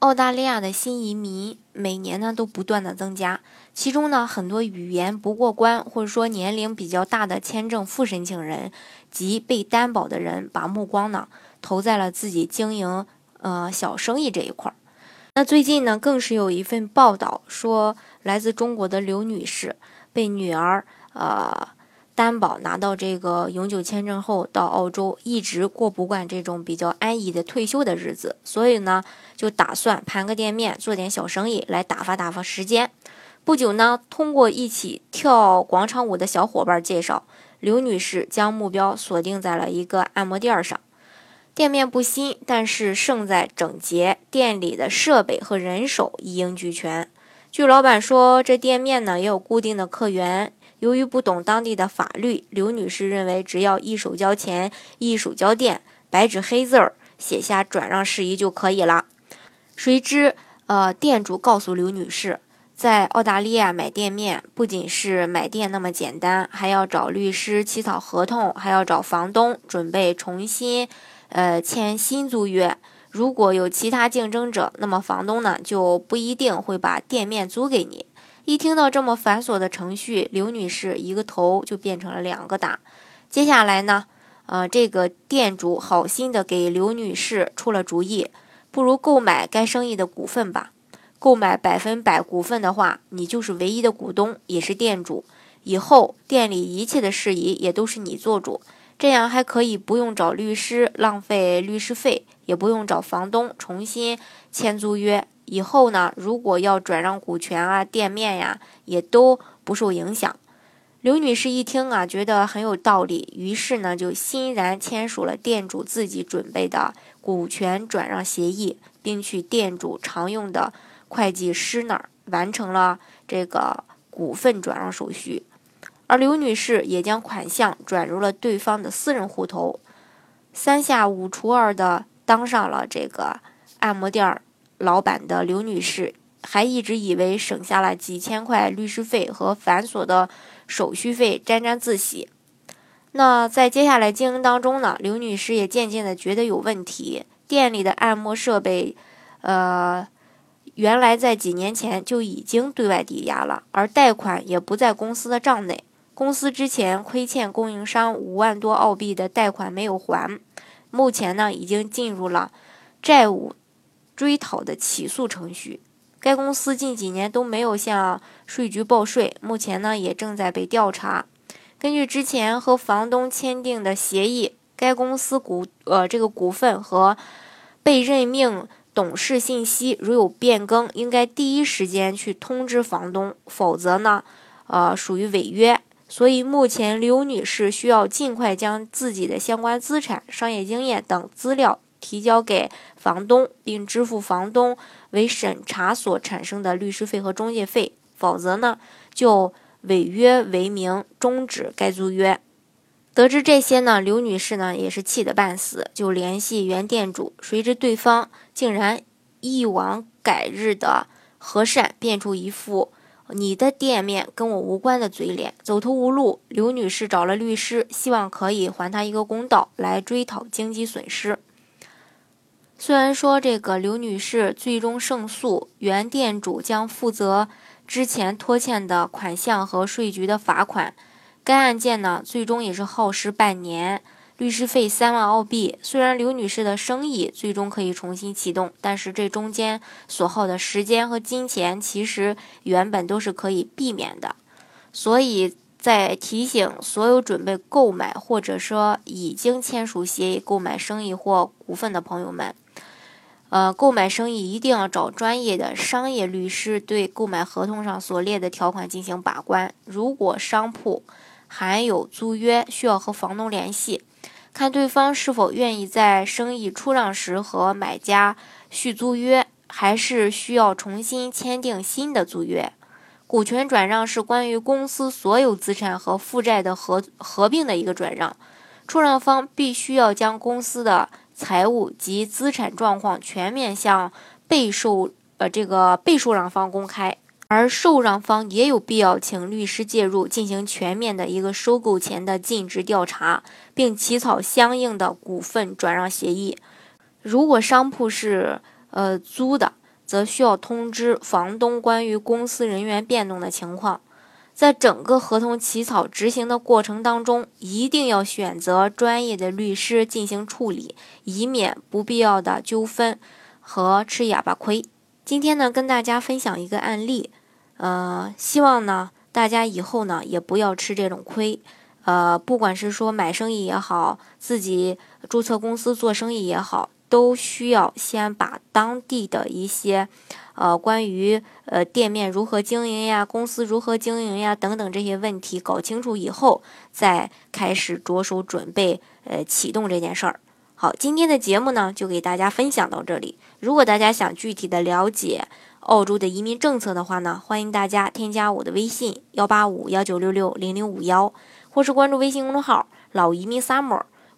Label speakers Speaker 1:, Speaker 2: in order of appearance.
Speaker 1: 澳大利亚的新移民每年呢都不断的增加，其中呢很多语言不过关或者说年龄比较大的签证副申请人及被担保的人，把目光呢投在了自己经营呃小生意这一块儿。那最近呢更是有一份报道说，来自中国的刘女士被女儿呃。担保拿到这个永久签证后，到澳洲一直过不惯这种比较安逸的退休的日子，所以呢，就打算盘个店面，做点小生意来打发打发时间。不久呢，通过一起跳广场舞的小伙伴介绍，刘女士将目标锁定在了一个按摩店上。店面不新，但是胜在整洁，店里的设备和人手一应俱全。据老板说，这店面呢也有固定的客源。由于不懂当地的法律，刘女士认为只要一手交钱一手交店，白纸黑字儿写下转让事宜就可以了。谁知，呃，店主告诉刘女士，在澳大利亚买店面不仅是买店那么简单，还要找律师起草合同，还要找房东准备重新，呃，签新租约。如果有其他竞争者，那么房东呢就不一定会把店面租给你。一听到这么繁琐的程序，刘女士一个头就变成了两个大。接下来呢，呃，这个店主好心的给刘女士出了主意，不如购买该生意的股份吧。购买百分百股份的话，你就是唯一的股东，也是店主。以后店里一切的事宜也都是你做主，这样还可以不用找律师浪费律师费，也不用找房东重新签租约。以后呢，如果要转让股权啊、店面呀，也都不受影响。刘女士一听啊，觉得很有道理，于是呢，就欣然签署了店主自己准备的股权转让协议，并去店主常用的会计师那儿完成了这个股份转让手续。而刘女士也将款项转入了对方的私人户头，三下五除二的当上了这个按摩店儿。老板的刘女士还一直以为省下了几千块律师费和繁琐的手续费，沾沾自喜。那在接下来经营当中呢，刘女士也渐渐的觉得有问题。店里的按摩设备，呃，原来在几年前就已经对外抵押了，而贷款也不在公司的账内。公司之前亏欠供应商五万多澳币的贷款没有还，目前呢已经进入了债务。追讨的起诉程序，该公司近几年都没有向税局报税，目前呢也正在被调查。根据之前和房东签订的协议，该公司股呃这个股份和被任命董事信息如有变更，应该第一时间去通知房东，否则呢，呃属于违约。所以目前刘女士需要尽快将自己的相关资产、商业经验等资料。提交给房东，并支付房东为审查所产生的律师费和中介费，否则呢，就违约为名终止该租约。得知这些呢，刘女士呢也是气得半死，就联系原店主，谁知对方竟然一往改日的和善，变出一副你的店面跟我无关的嘴脸。走投无路，刘女士找了律师，希望可以还她一个公道，来追讨经济损失。虽然说这个刘女士最终胜诉，原店主将负责之前拖欠的款项和税局的罚款。该案件呢，最终也是耗时半年，律师费三万澳币。虽然刘女士的生意最终可以重新启动，但是这中间所耗的时间和金钱，其实原本都是可以避免的。所以在提醒所有准备购买或者说已经签署协议购买生意或股份的朋友们。呃，购买生意一定要找专业的商业律师对购买合同上所列的条款进行把关。如果商铺含有租约，需要和房东联系，看对方是否愿意在生意出让时和买家续租约，还是需要重新签订新的租约。股权转让是关于公司所有资产和负债的合合并的一个转让，出让方必须要将公司的财务及资产状况全面向被受呃这个被受让方公开。而受让方也有必要请律师介入，进行全面的一个收购前的尽职调查，并起草相应的股份转让协议。如果商铺是呃租的，则需要通知房东关于公司人员变动的情况。在整个合同起草执行的过程当中，一定要选择专业的律师进行处理，以免不必要的纠纷和吃哑巴亏。今天呢，跟大家分享一个案例。呃，希望呢，大家以后呢也不要吃这种亏。呃，不管是说买生意也好，自己注册公司做生意也好，都需要先把当地的一些，呃，关于呃店面如何经营呀，公司如何经营呀等等这些问题搞清楚以后，再开始着手准备呃启动这件事儿。好，今天的节目呢就给大家分享到这里。如果大家想具体的了解，澳洲的移民政策的话呢，欢迎大家添加我的微信幺八五幺九六六零零五幺，或是关注微信公众号“老移民 summer”，